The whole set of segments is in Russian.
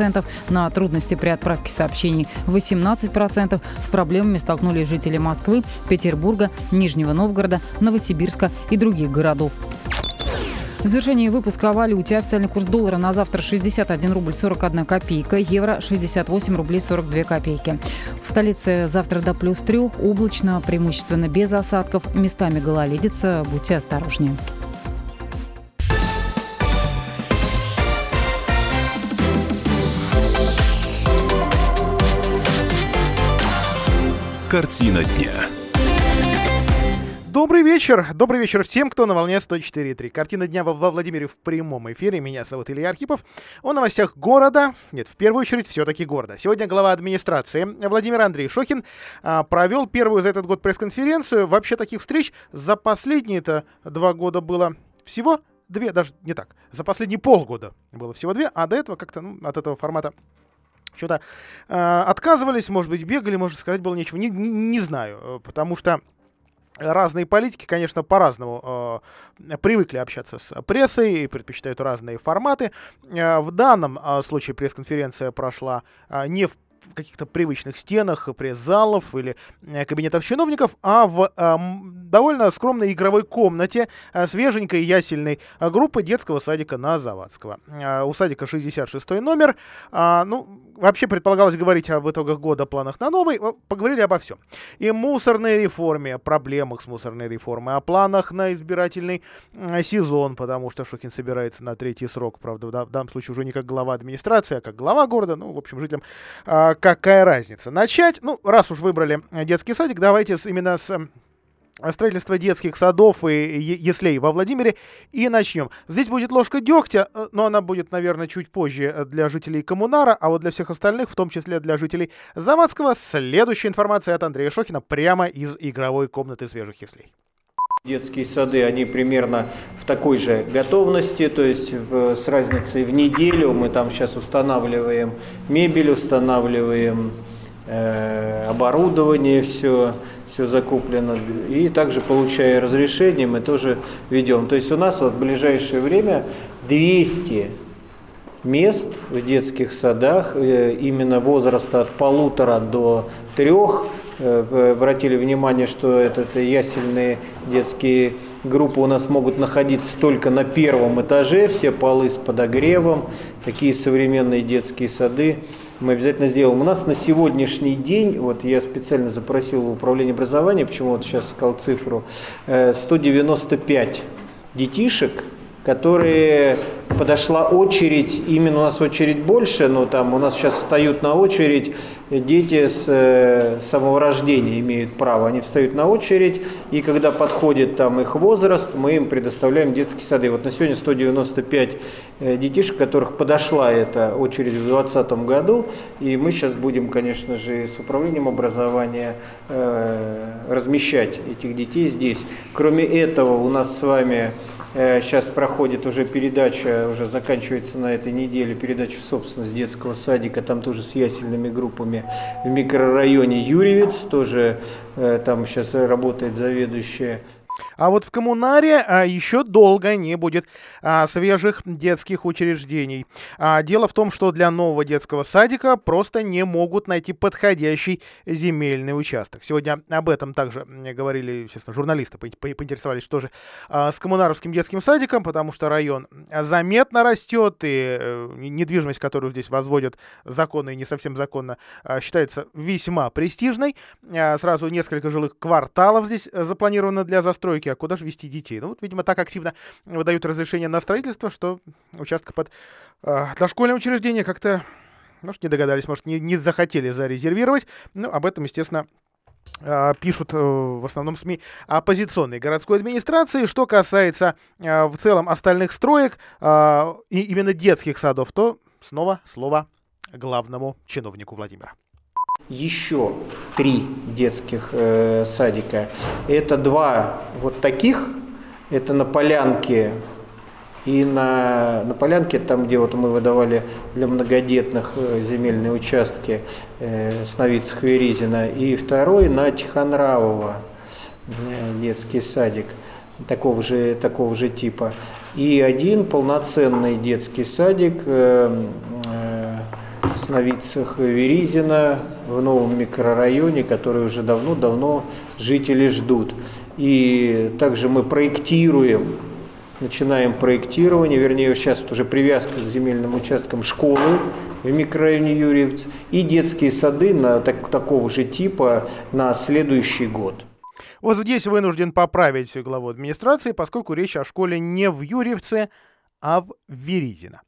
10%, на трудности при отправке сообщений 18%. С проблемами столкнулись жители Москвы, Петербурга, Нижнего Новгорода, Новосибирска и других городов. В завершении выпуска о валюте. Официальный курс доллара на завтра 61 рубль 41 копейка, евро 68 рублей 42 копейки. В столице завтра до плюс трех, облачно, преимущественно без осадков, местами гололедица. Будьте осторожнее. Картина дня. Добрый вечер. Добрый вечер всем, кто на волне 104.3. Картина дня во, Владимире в прямом эфире. Меня зовут Илья Архипов. О новостях города. Нет, в первую очередь, все-таки города. Сегодня глава администрации Владимир Андрей Шохин а, провел первую за этот год пресс-конференцию. Вообще таких встреч за последние-то два года было всего две, даже не так. За последние полгода было всего две, а до этого как-то ну, от этого формата что-то э, отказывались, может быть, бегали, может сказать было нечего. Не, не, не знаю, э, потому что разные политики, конечно, по-разному э, привыкли общаться с прессой и предпочитают разные форматы. Э, в данном э, случае пресс-конференция прошла э, не в каких-то привычных стенах пресс-залов или э, кабинетов чиновников, а в э, довольно скромной игровой комнате э, свеженькой ясельной э, группы детского садика на Завадского. Э, у садика 66 номер. Э, ну, вообще предполагалось говорить об итогах года, планах на новый. Поговорили обо всем. И мусорной реформе, проблемах с мусорной реформой, о планах на избирательный сезон, потому что Шухин собирается на третий срок, правда, в, данном случае уже не как глава администрации, а как глава города. Ну, в общем, жителям э, какая разница. Начать, ну, раз уж выбрали детский садик, давайте именно с строительства детских садов и яслей во Владимире. И начнем. Здесь будет ложка дегтя, э, но она будет, наверное, чуть позже э, для жителей Коммунара, а вот для всех остальных, в том числе для жителей Завадского, следующая информация от Андрея Шохина прямо из игровой комнаты свежих яслей. Детские сады, они примерно в такой же готовности, то есть в, с разницей в неделю мы там сейчас устанавливаем мебель, устанавливаем э, оборудование, все все закуплено. И также, получая разрешение, мы тоже ведем. То есть у нас вот в ближайшее время 200 мест в детских садах, э, именно возраста от полутора до трех. Э, обратили внимание, что этот ясельные детские группы у нас могут находиться только на первом этаже, все полы с подогревом, такие современные детские сады мы обязательно сделаем. У нас на сегодняшний день, вот я специально запросил в управление образования, почему вот сейчас сказал цифру, 195 э, детишек, которые подошла очередь, именно у нас очередь больше, но там у нас сейчас встают на очередь дети с э, самого рождения имеют право, они встают на очередь, и когда подходит там их возраст, мы им предоставляем детские сады. Вот на сегодня 195 э, детишек, которых подошла эта очередь в 2020 году, и мы сейчас будем, конечно же, с управлением образования э, размещать этих детей здесь. Кроме этого, у нас с вами Сейчас э, проходит уже передача, уже заканчивается на этой неделе передача в собственность детского садика, там тоже с ясельными группами. В микрорайоне Юрьевец, тоже э, там сейчас работает заведующая а вот в коммунаре а, еще долго не будет а, свежих детских учреждений. А, дело в том, что для нового детского садика просто не могут найти подходящий земельный участок. Сегодня об этом также говорили, естественно, журналисты по по поинтересовались, что же а, с коммунаровским детским садиком, потому что район заметно растет, и а, недвижимость, которую здесь возводят законно и не совсем законно, а, считается весьма престижной. А, сразу несколько жилых кварталов здесь запланировано для застройки постройки, а куда же вести детей? Ну вот, видимо, так активно выдают разрешение на строительство, что участка под э, дошкольное учреждение как-то, может, не догадались, может, не, не захотели зарезервировать. Ну, об этом, естественно, а, пишут э, в основном СМИ оппозиционной городской администрации. Что касается э, в целом остальных строек и именно детских садов, то снова слово главному чиновнику Владимира еще три детских э, садика. Это два вот таких, это на Полянке и на, на Полянке, там, где вот мы выдавали для многодетных э, земельные участки э, Сновицах Веризина, и второй на Тихонравова э, детский садик такого же, такого же типа. И один полноценный детский садик э, Сновицах Веризина в новом микрорайоне, который уже давно-давно жители ждут. И также мы проектируем, начинаем проектирование, вернее, сейчас уже привязка к земельным участкам школы в микрорайоне Юрьевц и детские сады на так, такого же типа на следующий год. Вот здесь вынужден поправить главу администрации, поскольку речь о школе не в Юрьевце, а в Веридино.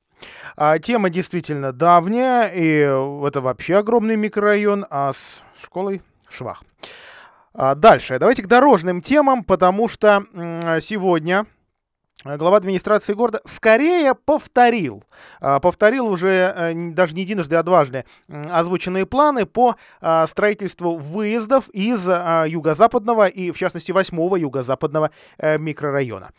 А, тема действительно давняя, и это вообще огромный микрорайон, а с школой швах. А дальше. Давайте к дорожным темам, потому что сегодня глава администрации города скорее повторил, а, повторил уже э, даже не единожды, а дважды озвученные планы по а, строительству выездов из а, юго-западного и, в частности, восьмого юго-западного э, микрорайона.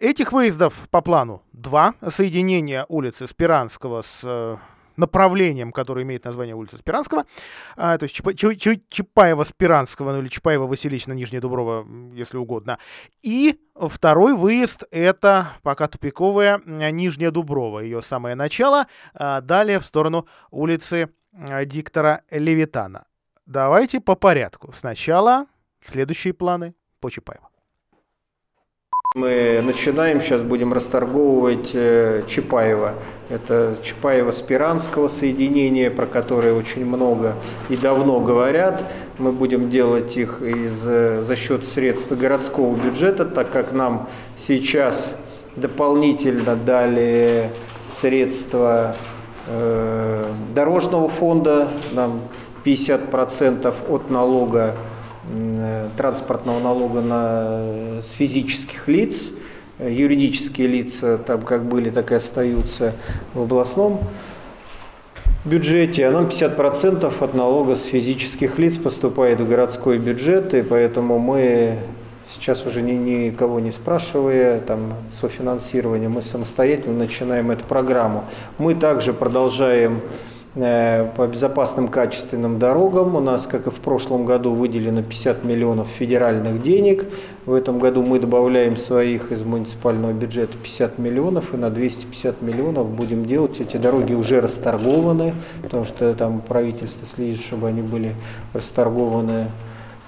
Этих выездов по плану два. Соединение улицы Спиранского с направлением, которое имеет название улица Спиранского, а, то есть Чапа, Чапаева-Спиранского, ну или Чапаева-Василична, Нижняя Дуброва, если угодно. И второй выезд — это пока тупиковая Нижняя Дуброва, ее самое начало, а, далее в сторону улицы а, диктора Левитана. Давайте по порядку. Сначала следующие планы по Чапаеву. Мы начинаем, сейчас будем расторговывать э, Чапаева. Это Чапаева-Спиранского соединения, про которое очень много и давно говорят. Мы будем делать их из, э, за счет средств городского бюджета, так как нам сейчас дополнительно дали средства э, дорожного фонда, нам 50% от налога транспортного налога на, с физических лиц. Юридические лица там как были, так и остаются в областном бюджете, а нам 50% от налога с физических лиц поступает в городской бюджет, и поэтому мы сейчас уже ни, никого не спрашивая, там, софинансирование, мы самостоятельно начинаем эту программу. Мы также продолжаем Э, по безопасным качественным дорогам. У нас, как и в прошлом году, выделено 50 миллионов федеральных денег. В этом году мы добавляем своих из муниципального бюджета 50 миллионов, и на 250 миллионов будем делать. Эти дороги уже расторгованы, потому что там правительство следит, чтобы они были расторгованы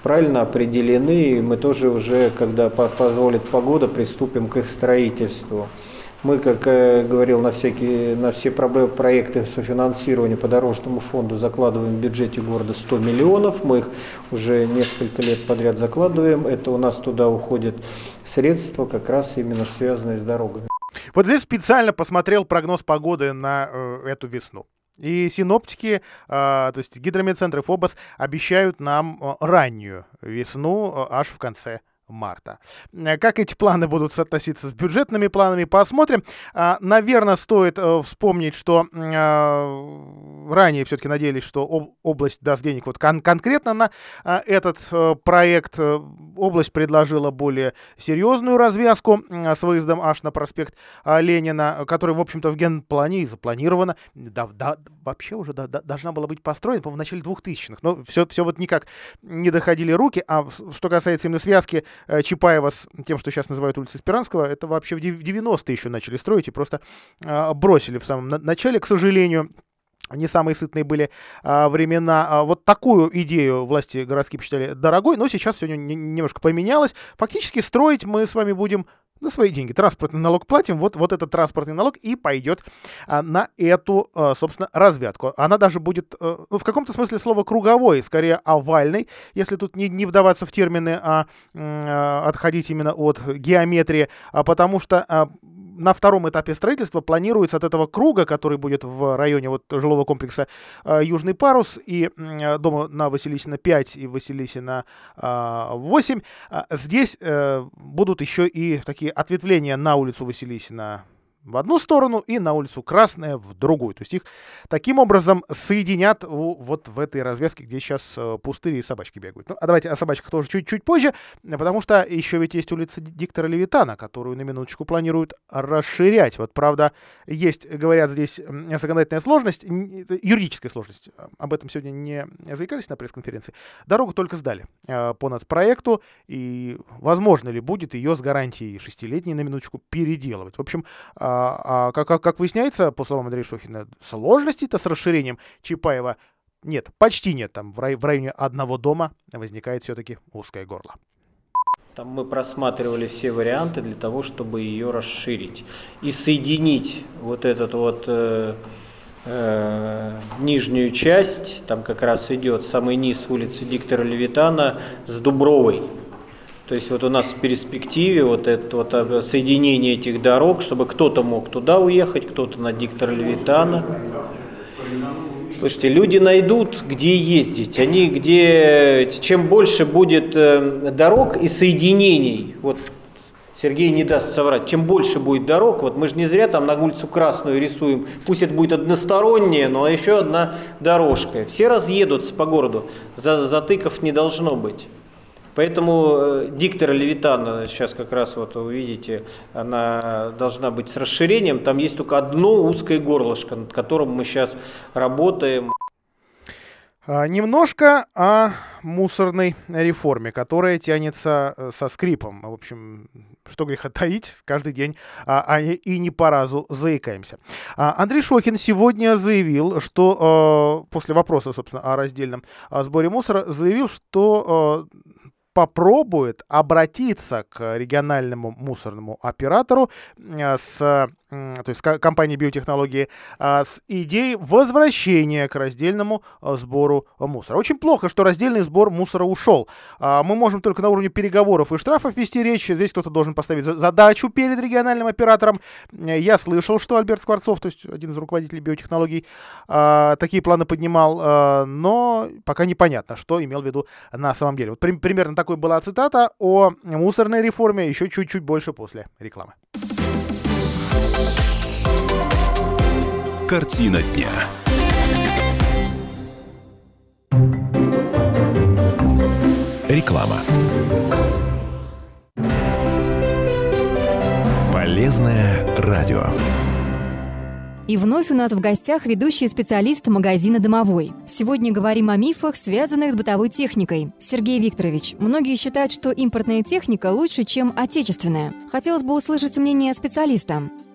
правильно определены, и мы тоже уже, когда позволит погода, приступим к их строительству. Мы, как э, говорил, на, всякие, на все проекты софинансирования по дорожному фонду закладываем в бюджете города 100 миллионов. Мы их уже несколько лет подряд закладываем. Это у нас туда уходят средства, как раз именно связанные с дорогами. Вот здесь специально посмотрел прогноз погоды на э, эту весну. И синоптики, э, то есть гидрометцентры ФОБОС обещают нам э, раннюю весну аж в конце марта. Э, как эти планы будут соотноситься с бюджетными планами, посмотрим. А, наверное, стоит э, вспомнить, что э, ранее все-таки надеялись, что область даст денег вот кон конкретно на этот проект. Область предложила более серьезную развязку с выездом аж на проспект Ленина, который, в общем-то, в генплане и запланировано. Да, да, вообще уже да, да, должна была быть построена, по-моему, в начале 2000-х. Но все, все вот никак не доходили руки. А что касается именно связки Чапаева с тем, что сейчас называют улицей Спиранского, это вообще в 90-е еще начали строить и просто а, бросили в самом начале, к сожалению не самые сытные были а, времена. А, вот такую идею власти городские посчитали дорогой, но сейчас все немножко поменялось. Фактически строить мы с вами будем на свои деньги. Транспортный налог платим, вот, вот этот транспортный налог и пойдет а, на эту, а, собственно, развязку. Она даже будет, а, ну, в каком-то смысле слова круговой, скорее овальной, если тут не, не вдаваться в термины, а, а отходить именно от геометрии, а, потому что а, на втором этапе строительства планируется от этого круга, который будет в районе вот жилого комплекса э, Южный парус и дома на Василисина 5 и Василисина э, 8, здесь э, будут еще и такие ответвления на улицу Василисина в одну сторону и на улицу Красная в другую. То есть их таким образом соединят вот в этой развязке, где сейчас э, пустыри и собачки бегают. Ну, а давайте о собачках тоже чуть-чуть позже, потому что еще ведь есть улица диктора Левитана, которую на минуточку планируют расширять. Вот, правда, есть, говорят, здесь законодательная сложность, юридическая сложность. Об этом сегодня не заикались на пресс-конференции. Дорогу только сдали э, по нацпроекту, и возможно ли будет ее с гарантией шестилетней на минуточку переделывать. В общем, э, А, а как, как, как выясняется, по словам Андрея Шохина, сложностей-то с расширением Чапаева нет, почти нет. Там в, рай, в районе одного дома возникает все-таки узкое горло. Там мы просматривали все варианты для того, чтобы ее расширить и соединить вот этот вот э, э, нижнюю часть, там как раз идет самый низ улицы Диктора Левитана с Дубровой. То есть вот у нас в перспективе вот это вот соединение этих дорог, чтобы кто-то мог туда уехать, кто-то на Диктора Левитана. Слушайте, люди найдут, где ездить. Они где, чем больше будет э, дорог и соединений, вот Сергей не даст соврать, чем больше будет дорог, вот мы же не зря там на улицу Красную рисуем, пусть это будет односторонняя, но еще одна дорожка. Все разъедутся по городу, затыков не должно быть. Поэтому э, диктора Левитана, сейчас как раз вот вы видите, она должна быть с расширением. Там есть только одно узкое горлышко, над которым мы сейчас работаем. А, немножко о мусорной реформе, которая тянется э, со скрипом. В общем, что греха таить, каждый день а, а и не по разу заикаемся. А, Андрей Шохин сегодня заявил, что э, после вопроса, собственно, о раздельном сборе мусора, заявил, что попробует обратиться к региональному мусорному оператору э, с то есть компании биотехнологии, а, с идеей возвращения к раздельному а, сбору мусора. Очень плохо, что раздельный сбор мусора ушел. А, мы можем только на уровне переговоров и штрафов вести речь. Здесь кто-то должен поставить задачу перед региональным оператором. Я слышал, что Альберт Скворцов, то есть один из руководителей биотехнологий, такие планы поднимал, но пока непонятно, что имел в виду на самом деле. Вот примерно такой была цитата о мусорной реформе еще чуть-чуть больше после рекламы. Картина дня. Реклама. Полезное радио. И вновь у нас в гостях ведущий специалист магазина «Домовой». Сегодня говорим о мифах, связанных с бытовой техникой. Сергей Викторович, многие считают, что импортная техника лучше, чем отечественная. Хотелось бы услышать мнение специалиста.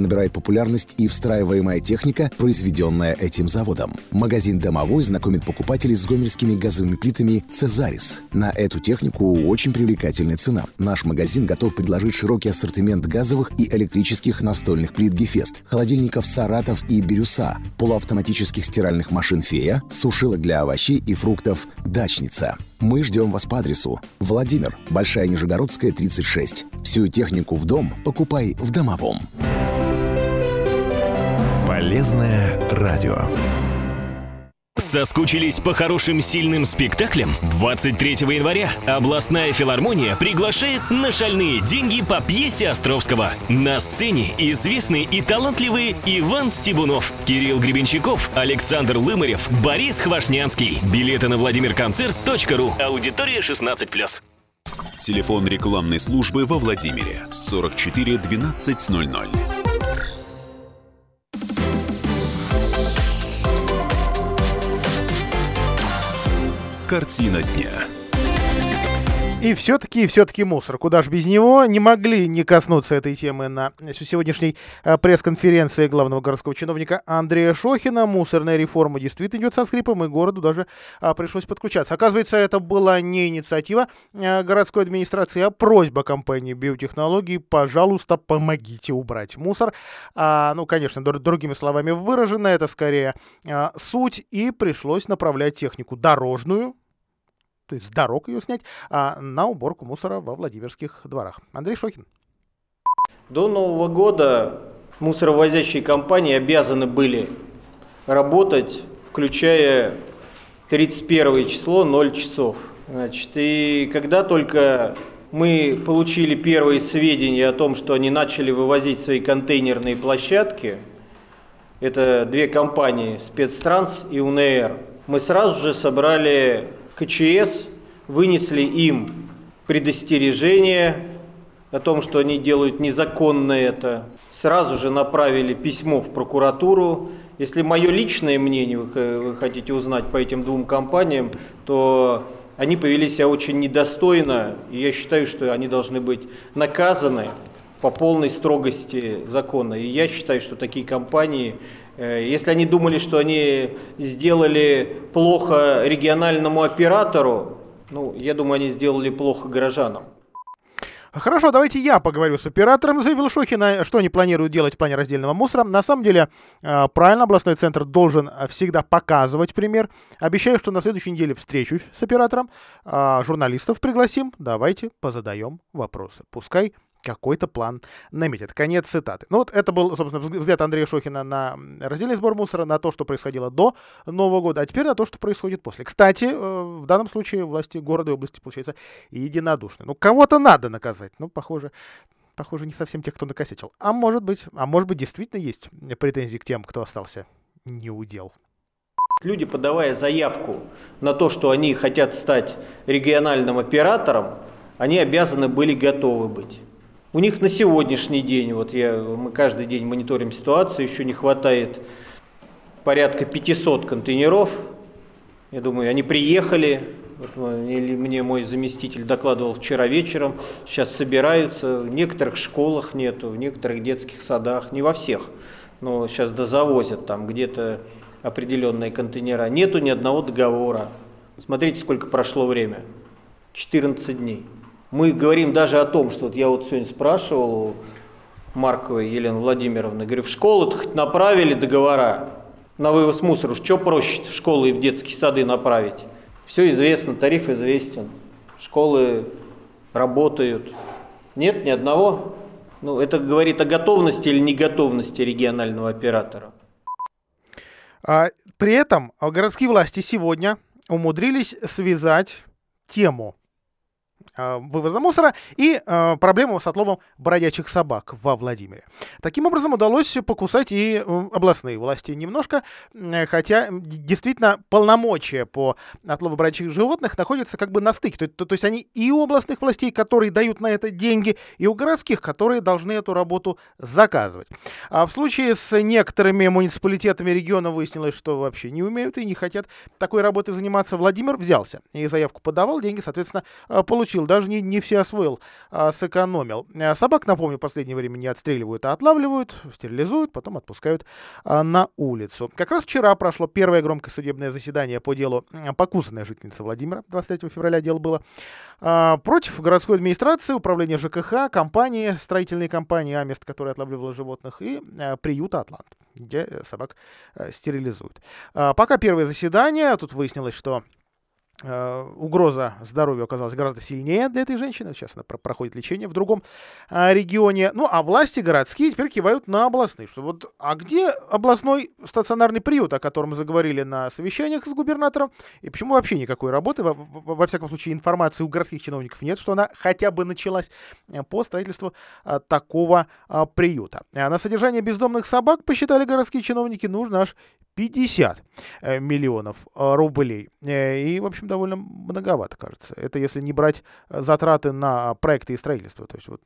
набирает популярность и встраиваемая техника, произведенная этим заводом. Магазин «Домовой» знакомит покупателей с гомельскими газовыми плитами «Цезарис». На эту технику очень привлекательная цена. Наш магазин готов предложить широкий ассортимент газовых и электрических настольных плит «Гефест», холодильников «Саратов» и «Бирюса», полуавтоматических стиральных машин «Фея», сушилок для овощей и фруктов «Дачница». Мы ждем вас по адресу Владимир, Большая Нижегородская, 36. Всю технику в дом покупай в Домовом. Полезное радио. Соскучились по хорошим сильным спектаклям? 23 января областная филармония приглашает на шальные деньги по пьесе Островского. На сцене известные и талантливые Иван Стебунов, Кирилл Гребенщиков, Александр Лымарев, Борис Хвашнянский. Билеты на владимирконцерт.ру. Аудитория 16+. Телефон рекламной службы во Владимире 44 1200. Картина дня. И все-таки, все-таки мусор. Куда же без него? Не могли не коснуться этой темы на сегодняшней э, пресс-конференции главного городского чиновника Андрея Шохина. Мусорная реформа действительно идет со скрипом, и городу даже а, пришлось подключаться. Оказывается, это была не инициатива а, городской администрации, а просьба компании биотехнологий, пожалуйста, помогите убрать мусор. А, ну, конечно, др- другими словами выражено, это скорее а, суть, и пришлось направлять технику дорожную, то есть с дорог ее снять, а, на уборку мусора во Владимирских дворах. Андрей Шохин. До Нового года мусоровозящие компании обязаны были работать, включая 31 число 0 часов. Значит, и когда только мы получили первые сведения о том, что они начали вывозить свои контейнерные площадки, это две компании, Спецтранс и УНР, мы сразу же собрали КЧС вынесли им предостережение о том, что они делают незаконно это. Сразу же направили письмо в прокуратуру. Если мое личное мнение вы хотите узнать по этим двум компаниям, то они повели себя очень недостойно, и я считаю, что они должны быть наказаны по полной строгости закона. И я считаю, что такие компании если они думали, что они сделали плохо региональному оператору, ну, я думаю, они сделали плохо горожанам. Хорошо, давайте я поговорю с оператором, заявил Шохина, что они планируют делать в плане раздельного мусора. На самом деле, э, правильно, областной центр должен всегда показывать пример. Обещаю, что на следующей неделе встречусь с оператором, а, журналистов пригласим, давайте позадаем вопросы. Пускай какой-то план наметит. Конец цитаты. Ну вот это был, собственно, взгляд Андрея Шохина на раздельный сбор мусора, на то, что происходило до Нового года, а теперь на то, что происходит после. Кстати, э, в данном случае власти города и области, получается, единодушны. Ну, кого-то надо наказать. Ну, похоже, похоже, не совсем тех, кто накосячил. А может быть, а может быть, действительно есть претензии к тем, кто остался не удел. Люди, подавая заявку на то, что они хотят стать региональным оператором, они обязаны были готовы быть. У них на сегодняшний день, вот я, мы каждый день мониторим ситуацию, еще не хватает порядка 500 контейнеров. Я думаю, они приехали, вот мне мой заместитель докладывал вчера вечером, сейчас собираются, в некоторых школах нету, в некоторых детских садах, не во всех, но сейчас дозавозят там где-то определенные контейнера. Нету ни одного договора. Смотрите, сколько прошло время. 14 дней. Мы говорим даже о том, что вот я вот сегодня спрашивал у Марковой Елены Владимировны, говорю, в школу хоть направили договора на вывоз мусора, что проще в школы и в детские сады направить? Все известно, тариф известен, школы работают. Нет ни одного? Ну, это говорит о готовности или неготовности регионального оператора. А, при этом городские власти сегодня умудрились связать тему вывоза мусора и э, проблему с отловом бродячих собак во Владимире. Таким образом, удалось покусать и э, областные власти немножко, э, хотя действительно полномочия по отлову бродячих животных находятся как бы на стыке. То, то, то есть они и у областных властей, которые дают на это деньги, и у городских, которые должны эту работу заказывать. А в случае с некоторыми муниципалитетами региона выяснилось, что вообще не умеют и не хотят такой работой заниматься. Владимир взялся и заявку подавал, деньги, соответственно, э, получил получил, даже не, не все освоил, а сэкономил. А собак, напомню, в последнее время не отстреливают, а отлавливают, стерилизуют, потом отпускают а, на улицу. Как раз вчера прошло первое громкое судебное заседание по делу покусанной жительницы Владимира. 23 февраля дело было. А, против городской администрации, управления ЖКХ, компании, строительной компании Амест, которая отлавливала животных, и а, приюта Атлант, где собак а, стерилизуют. А, пока первое заседание, тут выяснилось, что Э, угроза здоровью оказалась гораздо сильнее для этой женщины. Сейчас она проходит лечение в другом а, регионе. Ну, а власти городские теперь кивают на областные. Что вот, а где областной стационарный приют, о котором заговорили на совещаниях с губернатором? И почему вообще никакой работы, во, во всяком случае, информации у городских чиновников нет, что она хотя бы началась э, по строительству такого приюта. На содержание бездомных собак, посчитали городские чиновники, нужно аж 50 э, миллионов рублей. И, в общем, довольно многовато, кажется. Это если не брать э, затраты на проекты и строительство. То есть вот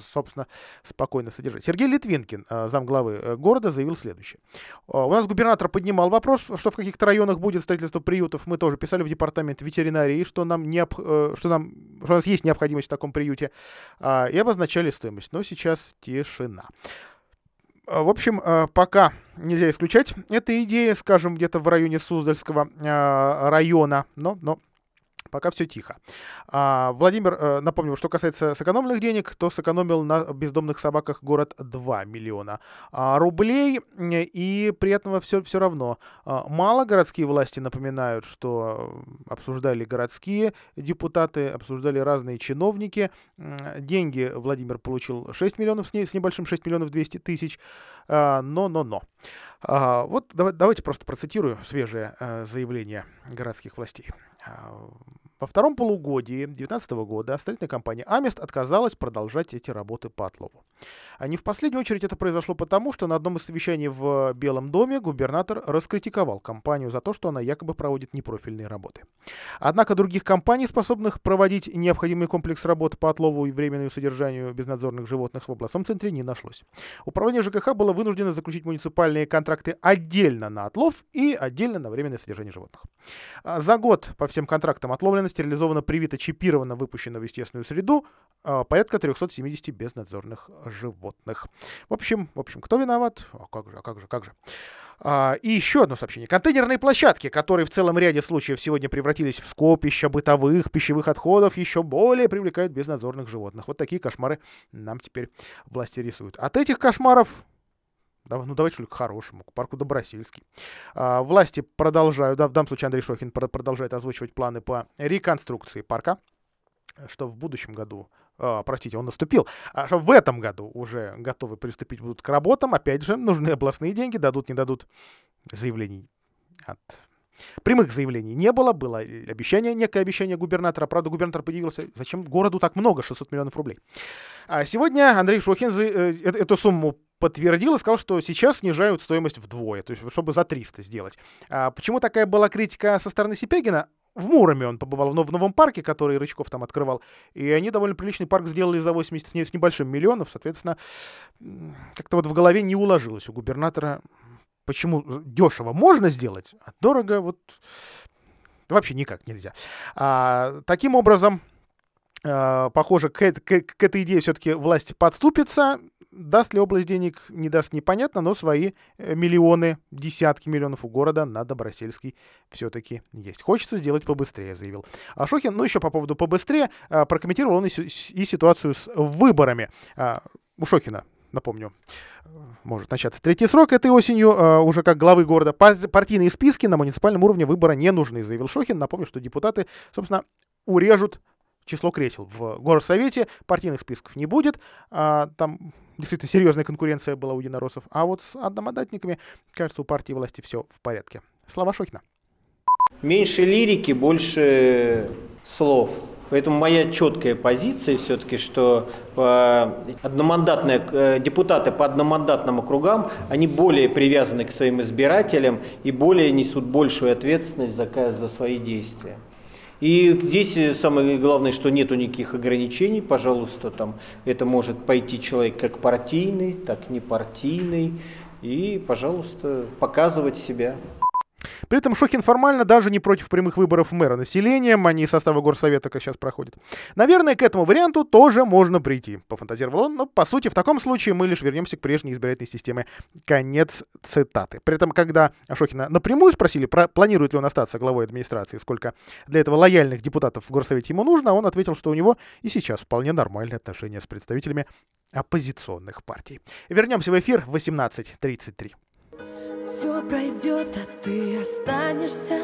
собственно, спокойно содержать. Сергей Литвинкин, э, замглавы э, города, заявил следующее. У нас губернатор поднимал вопрос, что в каких-то районах будет строительство приютов. Мы тоже писали в департамент ветеринарии, что нам, необ... что нам что у нас есть необходимость в таком приюте, а, и обозначали стоимость. Но сейчас тишина. А, в общем, пока нельзя исключать. Эта идея, скажем, где-то в районе Суздальского района, но, но пока все тихо. А, Владимир, э, напомню, что касается сэкономленных денег, то сэкономил на бездомных собаках город 2 миллиона а, рублей, и при этом все, все равно а, мало городские власти напоминают, что обсуждали городские депутаты, обсуждали разные чиновники. Деньги Владимир получил 6 миллионов, с, с небольшим 6 миллионов 200 тысяч, но-но-но. Вот давайте просто процитирую свежее э, заявление городских властей. how Во втором полугодии 2019 года строительная компания «Амест» отказалась продолжать эти работы по отлову. А не в последнюю очередь это произошло потому, что на одном из совещаний в Белом доме губернатор раскритиковал компанию за то, что она якобы проводит непрофильные работы. Однако других компаний, способных проводить необходимый комплекс работ по отлову и временному содержанию безнадзорных животных в областном центре не нашлось. Управление ЖКХ было вынуждено заключить муниципальные контракты отдельно на отлов и отдельно на временное содержание животных. А за год по всем контрактам отловлено стерилизовано, привито, чипировано, выпущено в естественную среду а, порядка 370 безнадзорных животных. В общем, в общем, кто виноват? А как же, а как же, как же. А, и еще одно сообщение. Контейнерные площадки, которые в целом ряде случаев сегодня превратились в скопища бытовых пищевых отходов, еще более привлекают безнадзорных животных. Вот такие кошмары нам теперь власти рисуют. От этих кошмаров ну, давайте, что к хорошему, к парку Добросельский. А, власти продолжают, в данном случае Андрей Шохин продолжает озвучивать планы по реконструкции парка, что в будущем году, а, простите, он наступил, а что в этом году уже готовы приступить будут к работам. Опять же, нужны областные деньги, дадут, не дадут заявлений от Прямых заявлений не было, было обещание, некое обещание губернатора. Правда, губернатор подивился, зачем городу так много, 600 миллионов рублей. А сегодня Андрей Шохин э, эту сумму подтвердил и сказал, что сейчас снижают стоимость вдвое, то есть чтобы за 300 сделать. А почему такая была критика со стороны Сипягина? В Муроме он побывал, в новом парке, который Рычков там открывал, и они довольно приличный парк сделали за 80 с небольшим миллионов, соответственно, как-то вот в голове не уложилось у губернатора, почему дешево можно сделать, а дорого вот вообще никак нельзя. А, таким образом, а, похоже, к, к, к этой идее все-таки власть подступится, Даст ли область денег, не даст, непонятно, но свои э, миллионы, десятки миллионов у города на Добросельский все-таки есть. Хочется сделать побыстрее, заявил Ашохин. Ну, еще по поводу побыстрее, а, прокомментировал он и, и ситуацию с выборами. А, у Шохина, напомню, может начаться третий срок этой осенью, а, уже как главы города. Партийные списки на муниципальном уровне выбора не нужны, заявил Шохин. Напомню, что депутаты, собственно, урежут число кресел в горсовете, партийных списков не будет, а, там действительно серьезная конкуренция была у единороссов, а вот с одномандатниками, кажется, у партии власти все в порядке. Слова Шохина. Меньше лирики, больше слов. Поэтому моя четкая позиция все-таки, что одномандатные э, депутаты по одномандатным округам, они более привязаны к своим избирателям и более несут большую ответственность за, за свои действия. И здесь э, самое главное, что нету никаких ограничений, пожалуйста, там это может пойти человек как партийный, так не партийный, и, пожалуйста, показывать себя. При этом Шохин формально даже не против прямых выборов мэра населением, они состава горсовета, как сейчас проходят. Наверное, к этому варианту тоже можно прийти, пофантазировал он, но по сути в таком случае мы лишь вернемся к прежней избирательной системе. Конец цитаты. При этом, когда Шохина напрямую спросили, про, планирует ли он остаться главой администрации, сколько для этого лояльных депутатов в горсовете ему нужно, он ответил, что у него и сейчас вполне нормальные отношения с представителями оппозиционных партий. Вернемся в эфир в 18.33. Все пройдет, а ты останешься.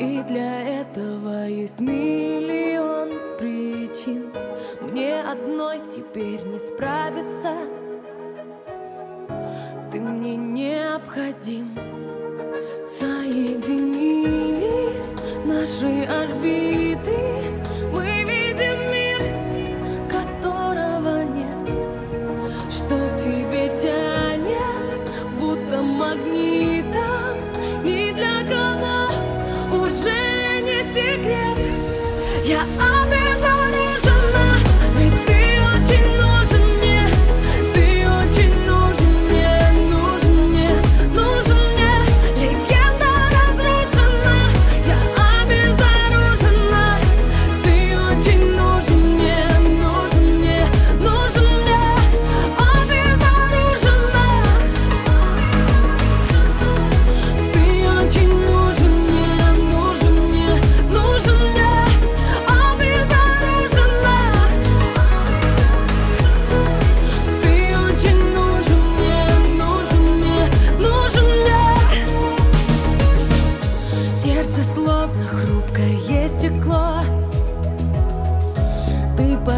И для этого есть миллион причин. Мне одной теперь не справиться. Ты мне необходим. Соединились наши орбиты. Мы видим мир, которого нет. Что тебе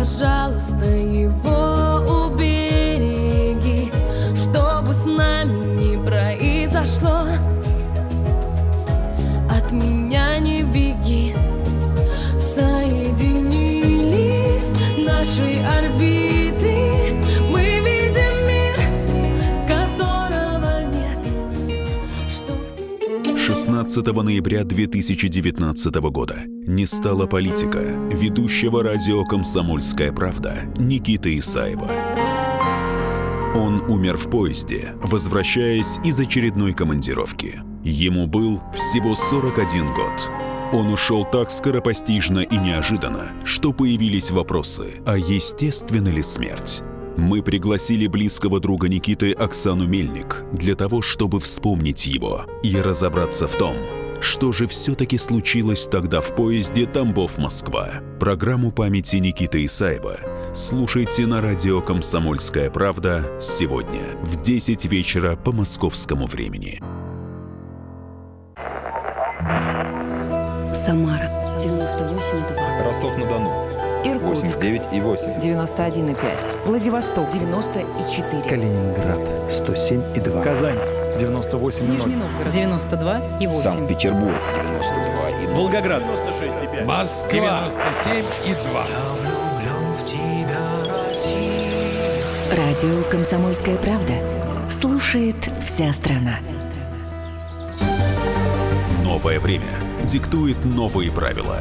урожай. 16 ноября 2019 года не стало политика, ведущего радио «Комсомольская правда» Никиты Исаева. Он умер в поезде, возвращаясь из очередной командировки. Ему был всего 41 год. Он ушел так скоропостижно и неожиданно, что появились вопросы, а естественна ли смерть? Мы пригласили близкого друга Никиты Оксану Мельник для того, чтобы вспомнить его и разобраться в том, что же все-таки случилось тогда в поезде Тамбов-Москва. Программу памяти Никиты Исаева слушайте на радио «Комсомольская правда» сегодня в 10 вечера по московскому времени. Самара 98,2. Ростов-на-Дону. Иркутск 89 и 8. 91,5. Владивосток 94. Калининград. 107 и 2. Казань. 98 Нижний Новгород 92 и 8. Санкт-Петербург. 92 и 2. Волгоград 96 и 5. Москва. 97 и 2. Радио «Комсомольская правда». Слушает вся страна. Новое время диктует новые правила.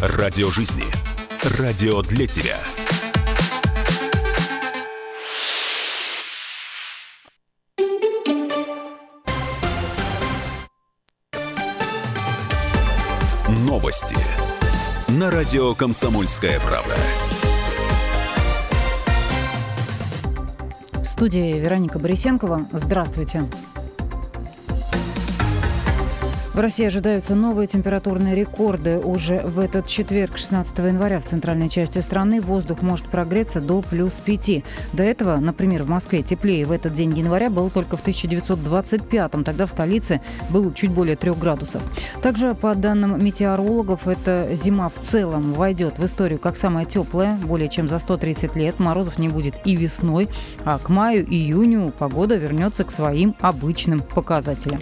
Радио жизни. Радио для тебя. Новости. На радио «Комсомольская правда». В студии Вероника Борисенкова. Здравствуйте. В России ожидаются новые температурные рекорды. Уже в этот четверг, 16 января, в центральной части страны воздух может прогреться до плюс 5. До этого, например, в Москве теплее в этот день января было только в 1925-м. Тогда в столице было чуть более 3 градусов. Также, по данным метеорологов, эта зима в целом войдет в историю как самая теплая, более чем за 130 лет. Морозов не будет и весной, а к маю-июню погода вернется к своим обычным показателям.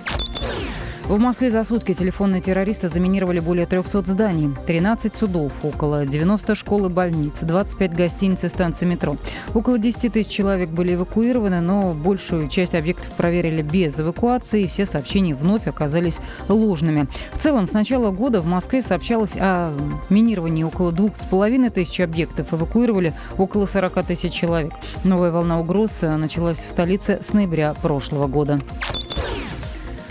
В Москве за сутки телефонные террористы заминировали более 300 зданий, 13 судов, около 90 школ и больниц, 25 гостиниц и станций метро. Около 10 тысяч человек были эвакуированы, но большую часть объектов проверили без эвакуации, и все сообщения вновь оказались ложными. В целом, с начала года в Москве сообщалось о минировании около 2,5 тысяч объектов, эвакуировали около 40 тысяч человек. Новая волна угроз началась в столице с ноября прошлого года.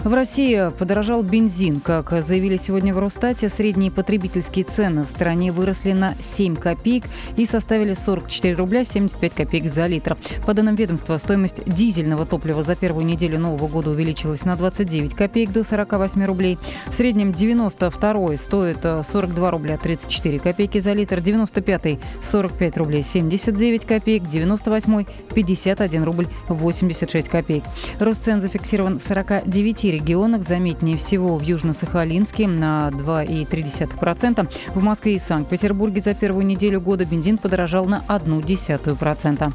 В России подорожал бензин. Как заявили сегодня в Росстате, средние потребительские цены в стране выросли на 7 копеек и составили 44 рубля 75 копеек за литр. По данным ведомства, стоимость дизельного топлива за первую неделю Нового года увеличилась на 29 копеек до 48 рублей. В среднем 92 стоит 42 рубля 34 копейки за литр, 95 45 рублей 79 копеек, 98 51 рубль 86 копеек. Рост цен зафиксирован в 49 регионах, заметнее всего в Южно-Сахалинске на 2,3%. В Москве и Санкт-Петербурге за первую неделю года бензин подорожал на 0,1%.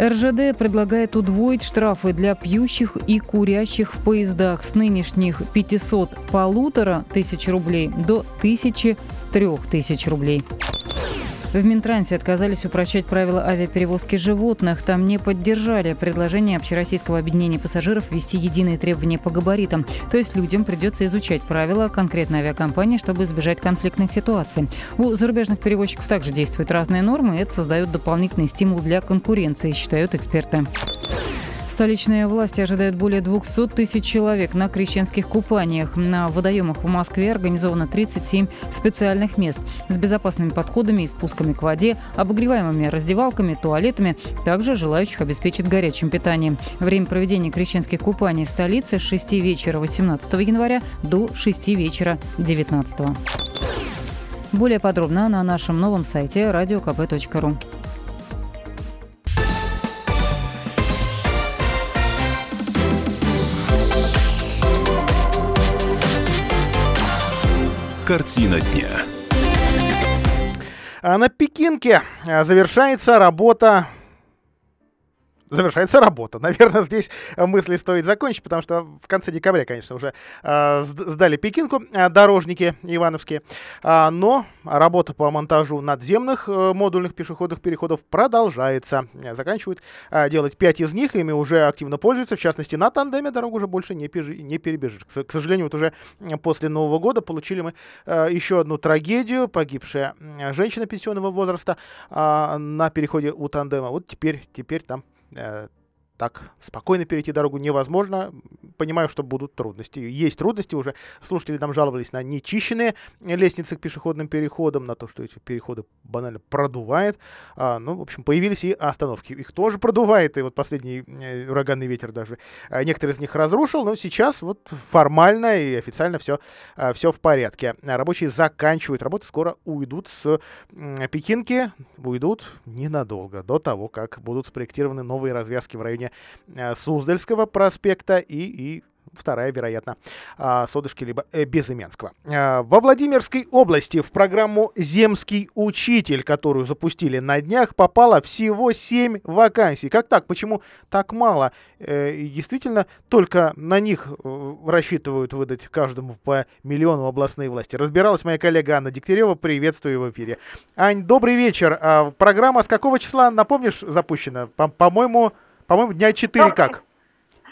РЖД предлагает удвоить штрафы для пьющих и курящих в поездах с нынешних 500 полутора тысяч рублей до 1003 тысяч рублей. В Минтрансе отказались упрощать правила авиаперевозки животных. Там не поддержали предложение Общероссийского объединения пассажиров ввести единые требования по габаритам. То есть людям придется изучать правила конкретной авиакомпании, чтобы избежать конфликтных ситуаций. У зарубежных перевозчиков также действуют разные нормы, и это создает дополнительный стимул для конкуренции, считают эксперты. Столичные власти ожидают более 200 тысяч человек на крещенских купаниях. На водоемах в Москве организовано 37 специальных мест с безопасными подходами и спусками к воде, обогреваемыми раздевалками, туалетами. Также желающих обеспечат горячим питанием. Время проведения крещенских купаний в столице с 6 вечера 18 января до 6 вечера 19. Более подробно на нашем новом сайте radiokp.ru. Картина дня. А на Пекинке а, завершается работа завершается работа. Наверное, здесь мысли стоит закончить, потому что в конце декабря, конечно, уже э, сдали Пекинку э, дорожники ивановские. А, но работа по монтажу надземных э, модульных пешеходных переходов продолжается. Заканчивают делать пять из них, ими уже активно пользуются. В частности, на тандеме дорогу уже больше не, пежи- перебежишь. К, сожалению, вот уже после Нового года получили мы э, еще одну трагедию. Погибшая женщина пенсионного возраста а, на переходе у тандема. Вот теперь, теперь там э, так спокойно перейти дорогу невозможно. Понимаю, что будут трудности. Есть трудности уже. Слушатели нам жаловались на нечищенные лестницы к пешеходным переходам, на то, что эти переходы банально продувает. А, ну, в общем, появились и остановки. Их тоже продувает. И вот последний э, ураганный ветер даже а, некоторые из них разрушил. Но сейчас вот формально и официально все, а, все в порядке. Рабочие заканчивают работу. Скоро уйдут с Пекинки. Уйдут ненадолго. До того, как будут спроектированы новые развязки в районе э, Суздальского проспекта и, и вторая, вероятно, а, Содышки либо э, Безыменского. А, Во Владимирской области в программу «Земский учитель», которую запустили на днях, попало всего 7 вакансий. Как так? Почему так мало? Э, И действительно, только на них э, рассчитывают выдать каждому по миллиону областные власти. Разбиралась моя коллега Анна Дегтярева. Приветствую в эфире. Ань, добрый вечер. А, Программа с какого числа, напомнишь, запущена? По- По-моему, по-моему, дня 4 как?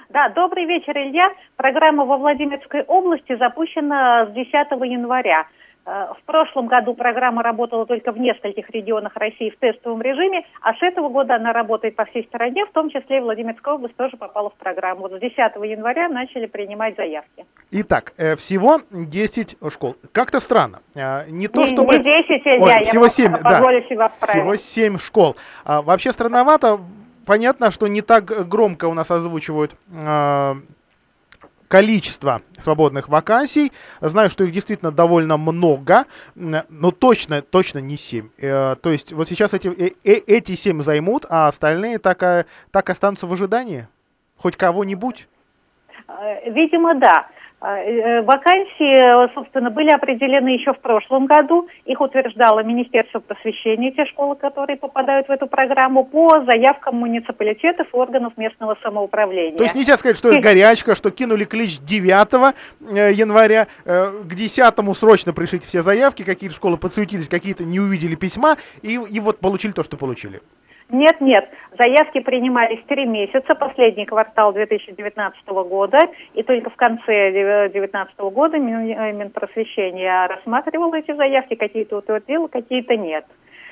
Да, добрый вечер, Илья. Программа во Владимирской области запущена с 10 января. Э, В прошлом году программа работала только в нескольких регионах России в тестовом режиме, а с этого года она работает по всей стране, в том числе и Владимирская область тоже попала в программу. Вот с 10 января начали принимать заявки. Итак, э, всего 10 школ. Как-то странно. Э, Не то, Не- чтобы... не 10, Илья, Ой, я всего вам 7, да. Всего поправить. 7 школ. А, вообще странновато. Понятно, что не так громко у нас озвучивают э, количество свободных вакансий. Знаю, что их действительно довольно много, но точно, точно не 7. Э, то есть вот сейчас эти, э- э- эти 7 займут, а остальные так, э, так останутся в ожидании? Хоть кого-нибудь? Видимо, да. Э, э, Вакансии, э, собственно, были определены еще в прошлом году. Их утверждало Министерство просвещения, те школы, которые попадают в эту программу, по заявкам муниципалитетов и органов местного самоуправления. То есть нельзя сказать, что это горячка, что кинули клич 9 э, января, к 10 срочно пришлите все заявки, какие-то школы подсуетились, какие-то не увидели письма, и, и вот получили то, что получили. Нет, нет. Заявки принимались три месяца, последний квартал 2019 года, и только в конце 2019 года э, Минпросвещение рассматривало эти заявки, какие-то утвердило, какие-то нет.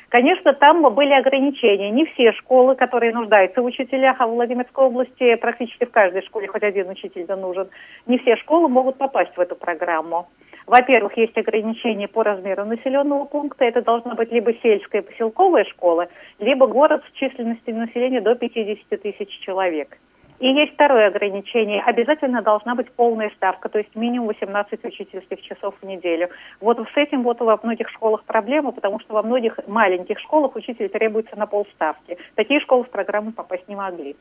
Конечно, там были ограничения. Не все школы, которые нуждаются в учителях, а в Владимирской области практически в каждой школе хоть один учитель да нужен, не все школы могут попасть в эту программу. Во-первых, есть ограничения по размеру населенного пункта. Это должна быть либо сельская поселковая школа, либо город с численностью населения до 50 тысяч человек. И есть второе ограничение. Обязательно должна быть полная ставка, то есть минимум 18 учительских часов в неделю. Вот с этим вот во многих школах проблема, потому что во многих маленьких школах учитель требуется на полставки. Такие школы в программу попасть не могли.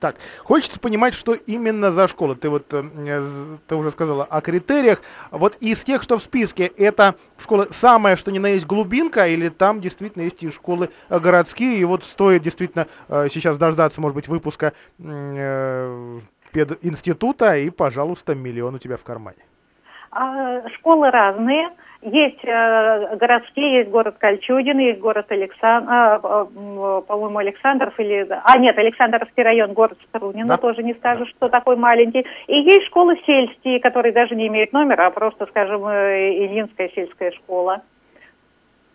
Так, хочется понимать, что именно за школа. Ты вот, э, э, ты уже сказала о критериях. Вот из тех, что в списке, это школы самое, что ни на есть глубинка, или там действительно есть и школы э, городские, и вот стоит действительно сейчас дождаться, может быть, выпуска м, пединститута, и, пожалуйста, миллион у тебя в кармане. А, школы разные. Есть э, городские, есть город Кольчугин, есть город Александр, по-моему, Александров или... А, нет, Александровский район, город Струнино, Да. тоже не скажешь, что такой маленький. И есть школы сельские, которые даже не имеют номера, а просто, скажем, э, Ильинская сельская школа.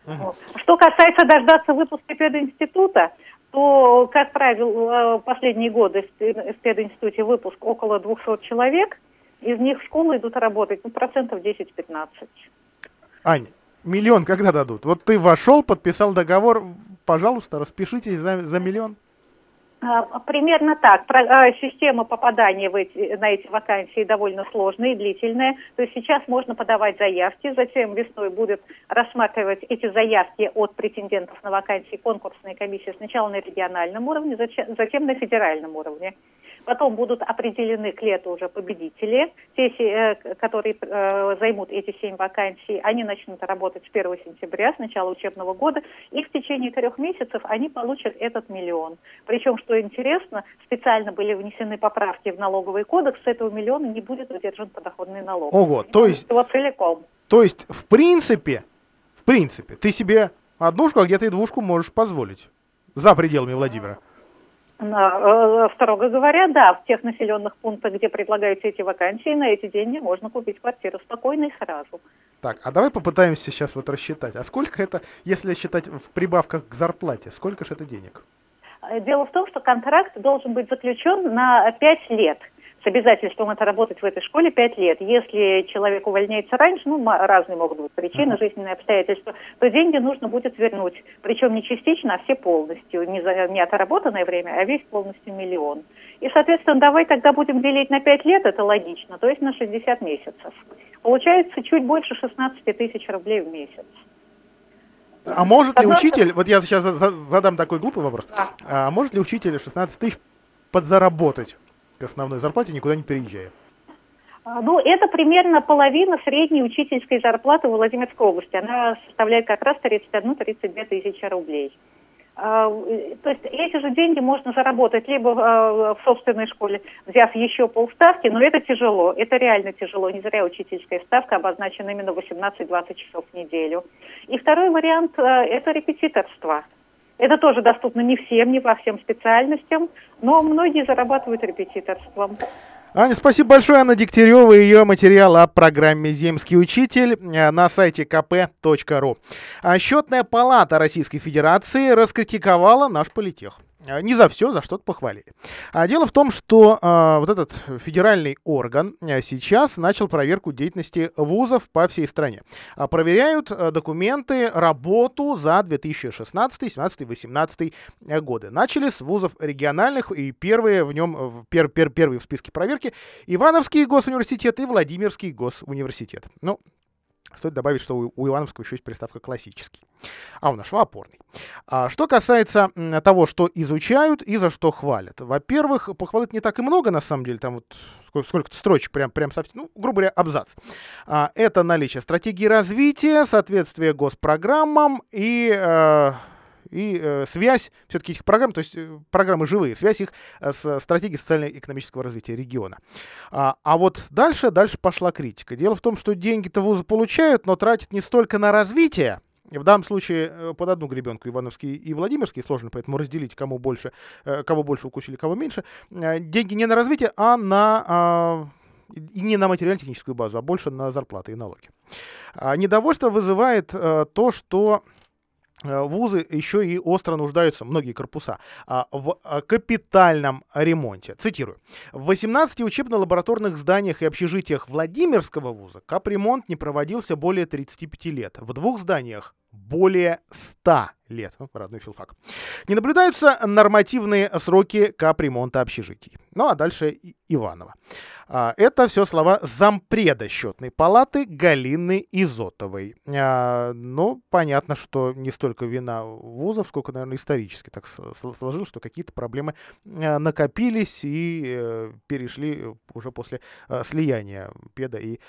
Вот. Что касается дождаться выпуска пединститута, то, как правило, э, последние годы в пединституте выпуск около 200 человек, из них в школу идут работать ну, процентов 10-15. Ань, миллион когда дадут? Вот ты вошел, подписал договор, пожалуйста, распишитесь за, за миллион. А, Примерно так. А, Система попадания в эти, на эти вакансии довольно сложная и длительная. То есть сейчас можно подавать заявки, затем весной будет рассматривать эти заявки от претендентов на вакансии конкурсная комиссия сначала на региональном уровне, затем на федеральном уровне. Потом будут определены к лету уже победители, те, э, которые э, займут эти семь вакансий. Они начнут работать с 1 сентября, с начала учебного года, и в течение трех месяцев они получат этот миллион. Причем, что интересно, специально были внесены поправки в налоговый кодекс, с этого миллиона не будет удержан подоходный налог. Ого, то есть, Вот целиком. то есть, в принципе, в принципе, ты себе однушку, а где-то и двушку можешь позволить. За пределами Владимира. Э, Строго говоря, да, в тех населенных пунктах, где предлагаются эти вакансии, на эти деньги можно купить квартиру спокойно и сразу. Так, а давай попытаемся сейчас вот рассчитать. А сколько это, если считать в прибавках к зарплате, сколько же это денег? Э, Дело в том, что контракт должен быть заключен на 5 лет с обязательством это работать в этой школе 5 лет. Если человек увольняется раньше, ну, разные могут быть причины, жизненные обстоятельства, то деньги нужно будет вернуть. Причем не частично, а все полностью. Не, за, не отработанное время, а весь полностью миллион. И, соответственно, давай тогда будем делить на 5 лет, это логично, то есть на 60 месяцев. Получается чуть больше 16 тысяч рублей в месяц. А может ли учитель, вот я сейчас за- за- задам такой глупый вопрос, а может ли учитель 16 тысяч подзаработать к основной зарплате, никуда не переезжая? А, Ну, это примерно половина средней учительской зарплаты в Владимирской области. Она составляет как раз 31-32 тысячи рублей. А, э, То есть эти же деньги можно заработать либо э, в собственной школе, взяв еще полставки, но это тяжело, это реально тяжело. Не зря учительская ставка обозначена именно 18-20 часов в неделю. И второй вариант э, – это репетиторство. Это тоже доступно не всем, не по всем специальностям, но многие зарабатывают репетиторством. Аня, спасибо большое. Анна Дегтярева и ее материал о программе «Земский учитель» э, на сайте kp.ru. А Счетная палата Российской Федерации раскритиковала наш политех. Э, Не за все, за что-то похвалили. А дело в том, что э, вот этот федеральный орган э, сейчас начал проверку деятельности вузов по всей стране. А проверяют документы, работу за 2016, 17, 18 э, годы. Начали с вузов региональных, и первые в нем, пер- пер- первые в списке проверки Ивановский госуниверситет и Владимирский госуниверситет. Ну, Стоит добавить, что у, Ивановского еще есть приставка классический, а у нашего опорный. А, что касается того, что изучают и за что хвалят. Во-первых, похвалы не так и много, на самом деле, там вот сколько- сколько-то строчек, прям, прям совсем, ну, грубо говоря, абзац. А, это наличие стратегии развития, соответствие госпрограммам и... э, и э, связь все-таки этих программ, то есть э, программы живые, связь их э, с стратегией социально-экономического развития региона. А, а вот дальше, дальше пошла критика. Дело в том, что деньги-то вузы получают, но тратят не столько на развитие, в данном случае э, под одну гребенку Ивановский и Владимирский сложно, поэтому разделить, кому больше, кого больше укусили, кого меньше. Деньги не на развитие, а на а, и не на материально-техническую базу, а больше на зарплаты и налоги. А Недовольство вызывает то, что вузы еще и остро нуждаются, многие корпуса, а, в а, капитальном ремонте. Цитирую. В 18 учебно-лабораторных зданиях и общежитиях Владимирского вуза капремонт не проводился более 35 лет. В двух зданиях более 100 лет. Родной филфак. Не наблюдаются нормативные сроки капремонта общежитий. Ну, а дальше Иванова. А, Это все слова зампреда счетной палаты Галины Изотовой. А, Ну, понятно, что не столько вина вузов, сколько, наверное, исторически так сложилось, что какие-то проблемы а, накопились и э, перешли уже после слияния педа и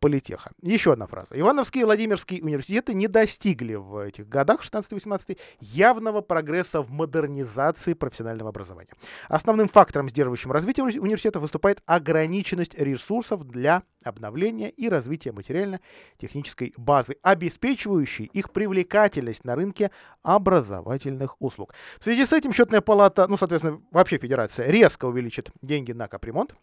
политеха. Еще одна фраза. Ивановский и Владимирский университеты не достигли в этих годах, 16-18, явного прогресса в модернизации профессионального образования. Основным фактором, сдерживающим развитие уни- университета, выступает ограниченность ресурсов для обновления и развития материально-технической базы, обеспечивающей их привлекательность на рынке образовательных услуг. В связи с этим счетная палата, ну, соответственно, вообще федерация резко увеличит деньги на капремонт.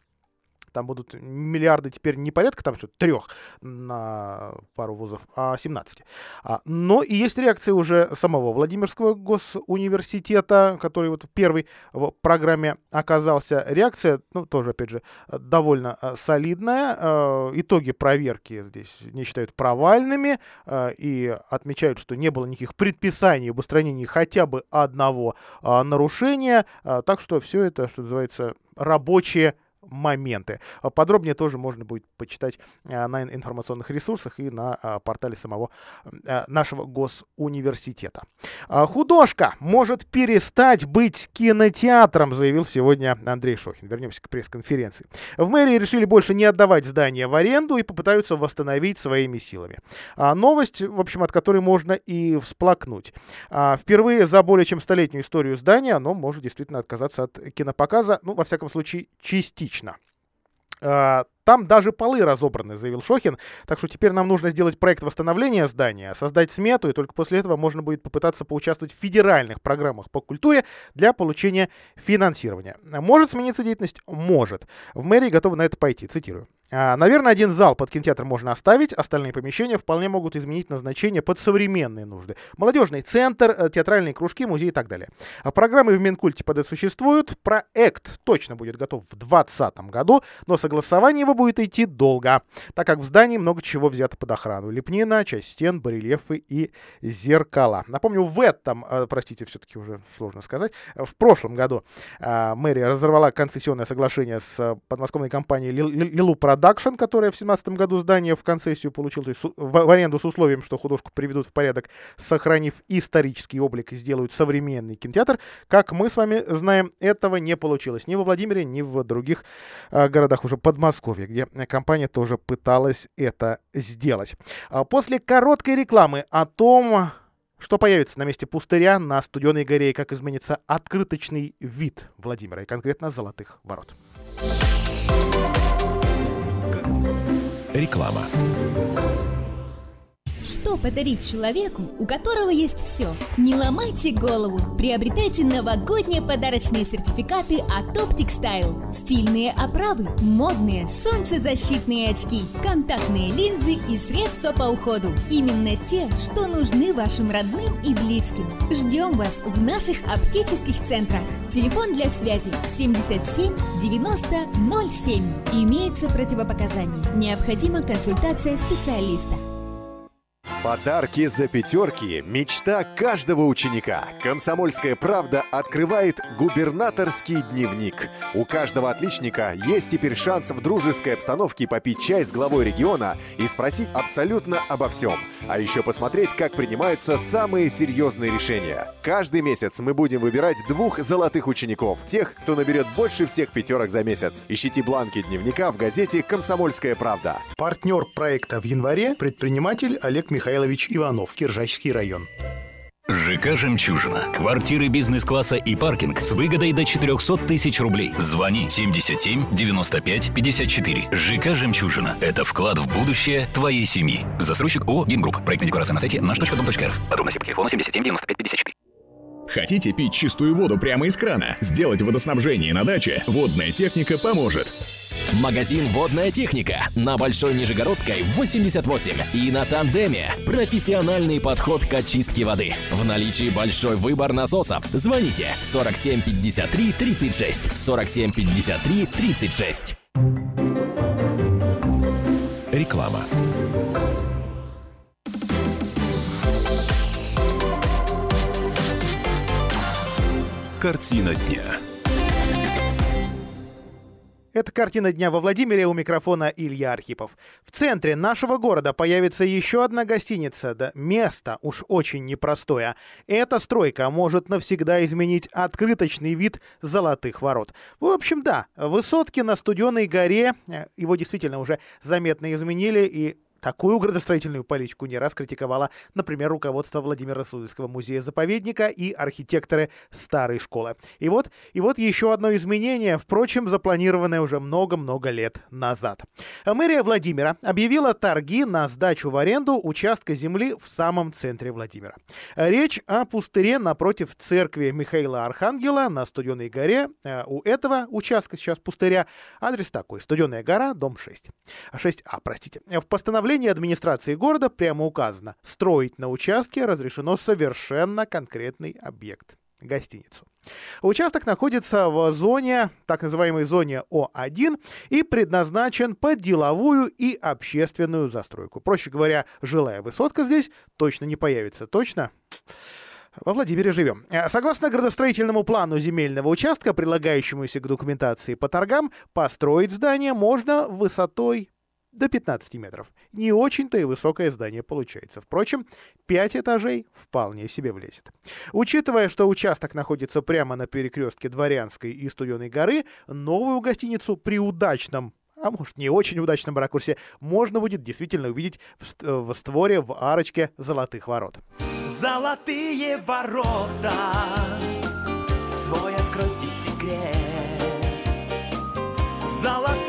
Там будут миллиарды теперь не порядка там что трех на пару вузов, а 17. А, но и есть реакция уже самого Владимирского госуниверситета, который вот первый в программе оказался. Реакция, ну, тоже, опять же, довольно э, солидная. Э, итоги проверки здесь не считают провальными э, и отмечают, что не было никаких предписаний об устранении хотя бы одного нарушения. Так что все это, что называется, рабочие моменты. А Подробнее тоже можно будет почитать а, на информационных ресурсах и на а, портале самого нашего госуниверситета. Художка может перестать быть кинотеатром, заявил сегодня Андрей Шохин. Вернемся к пресс-конференции. В мэрии решили больше не отдавать здание в аренду и попытаются восстановить своими силами. Новость, в общем, от которой можно и всплакнуть. Впервые за более чем столетнюю историю здания оно может действительно отказаться от кинопоказа, ну, во всяком случае, частично. А, Там даже полы разобраны, заявил Шохин. Так что теперь нам нужно сделать проект восстановления здания, создать смету, и только после этого можно будет попытаться поучаствовать в федеральных программах по культуре для получения финансирования. Может смениться деятельность? Может. В мэрии готовы на это пойти. Цитирую. А, Наверное, один зал под кинотеатр можно оставить, остальные помещения вполне могут изменить назначение под современные нужды. Молодежный центр, э, театральные кружки, музеи и так далее. А Программы в Минкульте под это существуют. Проект точно будет готов в 2020 году, но согласование его будет идти долго, так как в здании много чего взято под охрану. Лепнина, часть стен, барельефы и зеркала. Напомню, в этом, э, простите, все-таки уже сложно сказать, э, в прошлом году э, мэрия разорвала концессионное соглашение с подмосковной компанией Лил- Лил- Лилу Production, которая в 2017 году здание в концессию получила, то есть в, аренду с условием, что художку приведут в порядок, сохранив исторический облик и сделают современный кинотеатр. Как мы с вами знаем, этого не получилось ни во Владимире, ни в других городах уже Подмосковья, где компания тоже пыталась это сделать. А После короткой рекламы о том, что появится на месте пустыря на Студеной горе и как изменится открыточный вид Владимира, и конкретно Золотых ворот. Реклама. Что подарить человеку, у которого есть все? Не ломайте голову! Приобретайте новогодние подарочные сертификаты от Optic Style. Стильные оправы, модные, солнцезащитные очки, контактные линзы и средства по уходу. Именно те, что нужны вашим родным и близким. Ждем вас в наших оптических центрах. Телефон для связи 77 90 07. Имеется противопоказание. Необходима консультация специалиста. Подарки за пятерки – мечта каждого ученика. Комсомольская правда открывает губернаторский дневник. У каждого отличника есть теперь шанс в дружеской обстановке попить чай с главой региона и спросить абсолютно обо всем. А еще посмотреть, как принимаются самые серьезные решения. Каждый месяц мы будем выбирать двух золотых учеников. Тех, кто наберет больше всех пятерок за месяц. Ищите бланки дневника в газете «Комсомольская правда». Партнер проекта в январе – предприниматель Олег Михайлович Иванов, Киржачский район. ЖК «Жемчужина». Квартиры бизнес-класса и паркинг с выгодой до 400 тысяч рублей. Звони 77 95 54. ЖК «Жемчужина». Это вклад в будущее твоей семьи. Застройщик ООО «Гимгрупп». Проектная декларация на сайте наш.дом.рф. Подробности по телефону 77 95 54. Хотите пить чистую воду прямо из крана? Сделать водоснабжение на даче? Водная техника поможет. Магазин «Водная техника» на Большой Нижегородской 88 и на Тандеме. Профессиональный подход к очистке воды. В наличии большой выбор насосов. Звоните 47 53 36 47 53 36. Реклама. Картина дня. Это картина дня во Владимире. У микрофона Илья Архипов. В центре нашего города появится еще одна гостиница. Да место уж очень непростое. Эта стройка может навсегда изменить открыточный вид золотых ворот. В общем, да, высотки на Студеной горе, э, его действительно уже заметно изменили и Такую градостроительную политику не раз критиковала, например, руководство Владимира Суздальского музея-заповедника и архитекторы старой школы. И вот, и вот еще одно изменение, впрочем, запланированное уже много-много лет назад. Мэрия Владимира объявила торги на сдачу в аренду участка земли в самом центре Владимира. Речь о пустыре напротив церкви Михаила Архангела на Студенной горе. Э, У этого участка сейчас пустыря адрес такой. Студенная гора, дом 6. 6А, простите. В постановлении администрации города прямо указано, строить на участке разрешено совершенно конкретный объект гостиницу. Участок находится в зоне, так называемой зоне О1 и предназначен под деловую и общественную застройку. Проще говоря, жилая высотка здесь точно не появится. Точно? Во Владимире живем. Э, Согласно градостроительному плану земельного участка, прилагающемуся к документации по торгам, построить здание можно высотой до 15 метров. Не очень-то и высокое здание получается. Впрочем, 5 этажей вполне себе влезет. Учитывая, что участок находится прямо на перекрестке Дворянской и Студеной горы, новую гостиницу при удачном а может не очень удачном ракурсе, можно будет действительно увидеть в, в створе в арочке золотых ворот. Золотые ворота Свой откройте секрет Золотые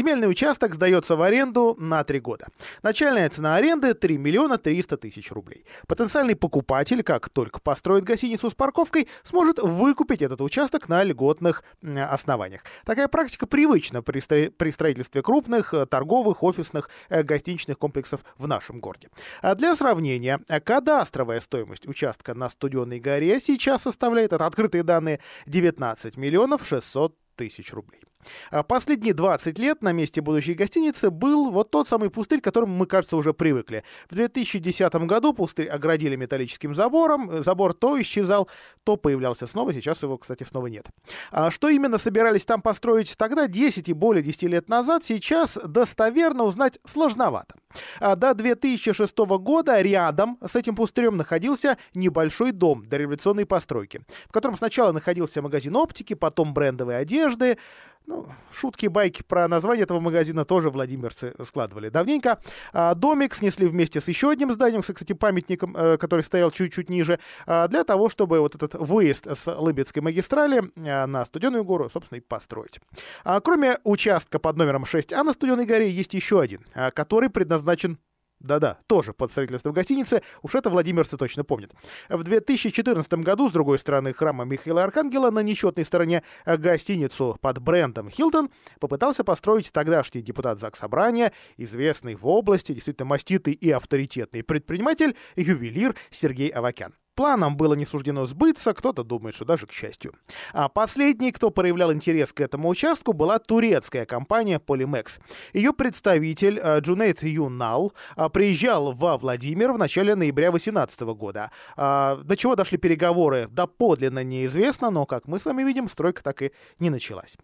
Земельный участок сдается в аренду на три года. Начальная цена аренды 3 миллиона 300 тысяч рублей. Потенциальный покупатель, как только построит гостиницу с парковкой, сможет выкупить этот участок на льготных основаниях. Такая практика привычна при строительстве крупных э, торговых, офисных, э, гостиничных комплексов в нашем городе. А для сравнения, э, кадастровая стоимость участка на Студенной горе сейчас составляет, это открытые данные, 19 миллионов 600 тысяч рублей. А Последние 20 лет на месте будущей гостиницы был вот тот самый пустырь, к которому мы, кажется, уже привыкли. В 2010 году пустырь оградили металлическим забором, э, забор то исчезал, то появлялся снова, сейчас его, кстати, снова нет. А что именно собирались там построить тогда, 10 и более 10 лет назад, сейчас достоверно узнать сложновато. А До 2006 года рядом с этим пустырем находился небольшой дом дореволюционной постройки, в котором сначала находился магазин оптики, потом брендовой одежды, ну, шутки, байки про название этого магазина тоже владимирцы складывали давненько. А, Домик снесли вместе с еще одним зданием, с, кстати, памятником, э, который стоял чуть-чуть ниже, а, для того, чтобы вот этот выезд с Лыбецкой магистрали э, на Студенную гору, собственно, и построить. А, Кроме участка под номером 6А на Студенной горе есть еще один, а, который предназначен да-да, тоже под строительство гостиницы, уж это владимирцы точно помнят. В 2014 году, с другой стороны храма Михаила Архангела, на нечетной стороне гостиницу под брендом «Хилтон» попытался построить тогдашний депутат ЗАГС Собрания, известный в области, действительно маститый и авторитетный предприниматель, ювелир Сергей Авакян. Планам было не суждено сбыться, кто-то думает, что даже к счастью. А последний, кто проявлял интерес к этому участку, была турецкая компания Polymex. Ее представитель э, Джунейт Юнал а, приезжал во Владимир в начале ноября 2018 года. А, До чего дошли переговоры, доподлинно неизвестно, но, как мы с вами видим, стройка так и не началась.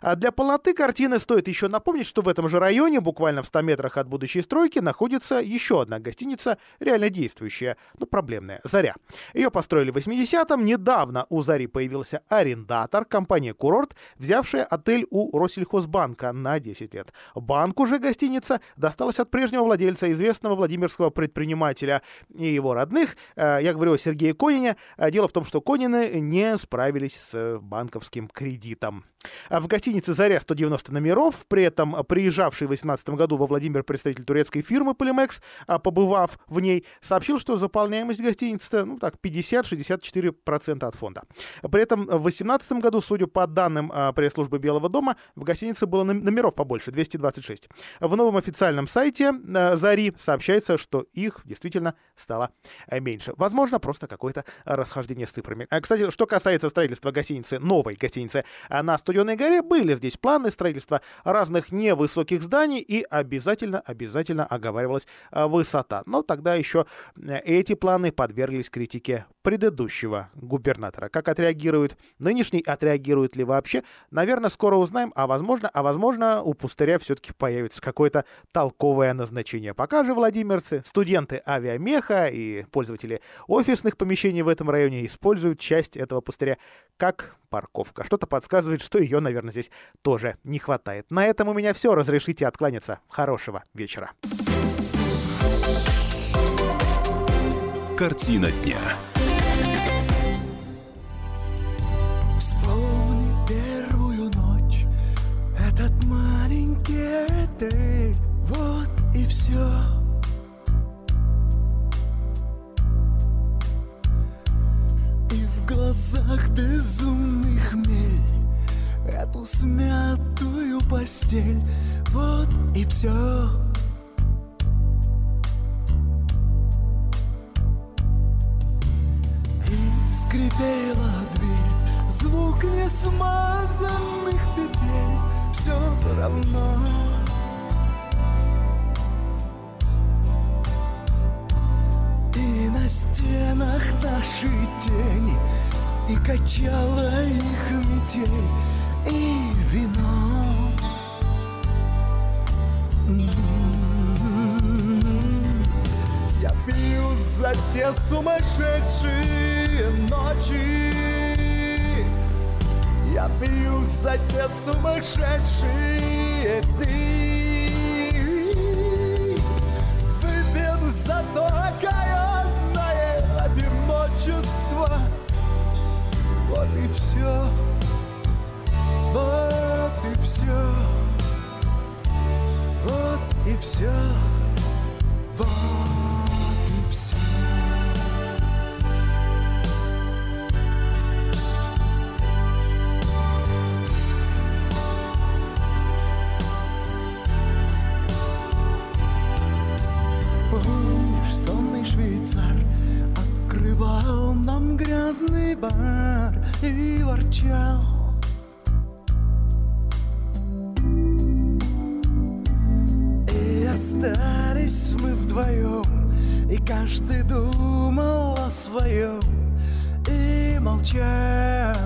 А Для полноты картины стоит еще напомнить, что в этом же районе, буквально в 100 метрах от будущей стройки, находится еще одна гостиница, реально действующая, но проблемная, «Заря». Ее построили в 80-м. Недавно у «Зари» появился арендатор, компания «Курорт», взявшая отель у Россельхозбанка на 10 лет. Банку же гостиница досталась от прежнего владельца, известного владимирского предпринимателя и его родных. Э, Я говорю о Сергее Конине. Э, Дело в том, что Конины не справились с банковским кредитом. А в гостинице «Заря» 190 номеров. При этом приезжавший в 2018 году во Владимир представитель турецкой фирмы «Полимекс», а, побывав в ней, сообщил, что заполняемость гостиницы ну, так, 50-64% от фонда. При этом в 2018 году, судя по данным а, пресс-службы Белого дома, в гостинице было номеров побольше, 226. В новом официальном сайте «Зари» сообщается, что их действительно стало меньше. Возможно, просто какое-то расхождение с цифрами. Кстати, что касается строительства гостиницы, новой гостиницы на 100 Студеной горе были здесь планы строительства разных невысоких зданий и обязательно-обязательно оговаривалась э, высота. Но тогда еще э, эти планы подверглись критике предыдущего губернатора. Как отреагирует нынешний, отреагирует ли вообще, наверное, скоро узнаем, а возможно, а возможно, у пустыря все-таки появится какое-то толковое назначение. Пока же владимирцы, студенты авиамеха и пользователи офисных помещений в этом районе используют часть этого пустыря как парковка. Что-то подсказывает, что ее, наверное, здесь тоже не хватает. На этом у меня все. Разрешите откланяться. Хорошего вечера. Картина дня. Вспомни первую ночь, этот маленький отель, вот и все. И в глазах безумный хмель, эту смятую постель, вот и все. И скрипела дверь, звук несмазанных петель, все равно. И на стенах наши тени, и качала их метель, вино. Я пью за те сумасшедшие ночи. Я пью за те сумасшедшие дни. Выпьем за то окаянное одиночество. Вот и все все Вот и все остались мы вдвоем И каждый думал о своем И молчал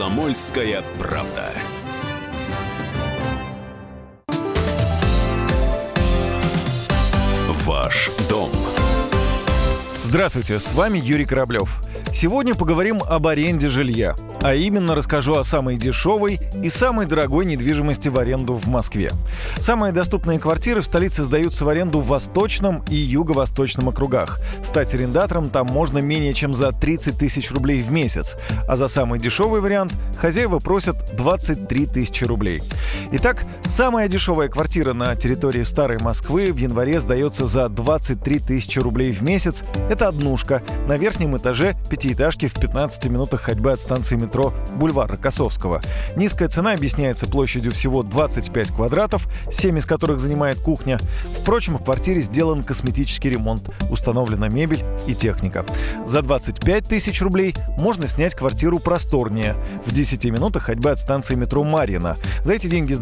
Комсомольская правда. Ваш дом. Здравствуйте, с вами Юрий Кораблев. Сегодня поговорим об аренде жилья, а именно расскажу о самой дешевой и самой дорогой недвижимости в аренду в Москве. Самые доступные квартиры в столице сдаются в аренду в Восточном и Юго-Восточном округах. Стать арендатором там можно менее чем за 30 тысяч рублей в месяц, а за самый дешевый вариант хозяева просят 23 тысячи рублей. Итак, самая дешевая квартира на территории Старой Москвы в январе сдается за 23 тысячи рублей в месяц. Это однушка на верхнем этаже пятиэтажки в 15 минутах ходьбы от станции метро Бульвар Рокоссовского. Низкая цена объясняется площадью всего 25 квадратов, 7 из которых занимает кухня. Впрочем, в квартире сделан косметический ремонт, установлена мебель и техника. За 25 тысяч рублей можно снять квартиру просторнее, в 10 минутах ходьбы от станции метро Марьина. За эти деньги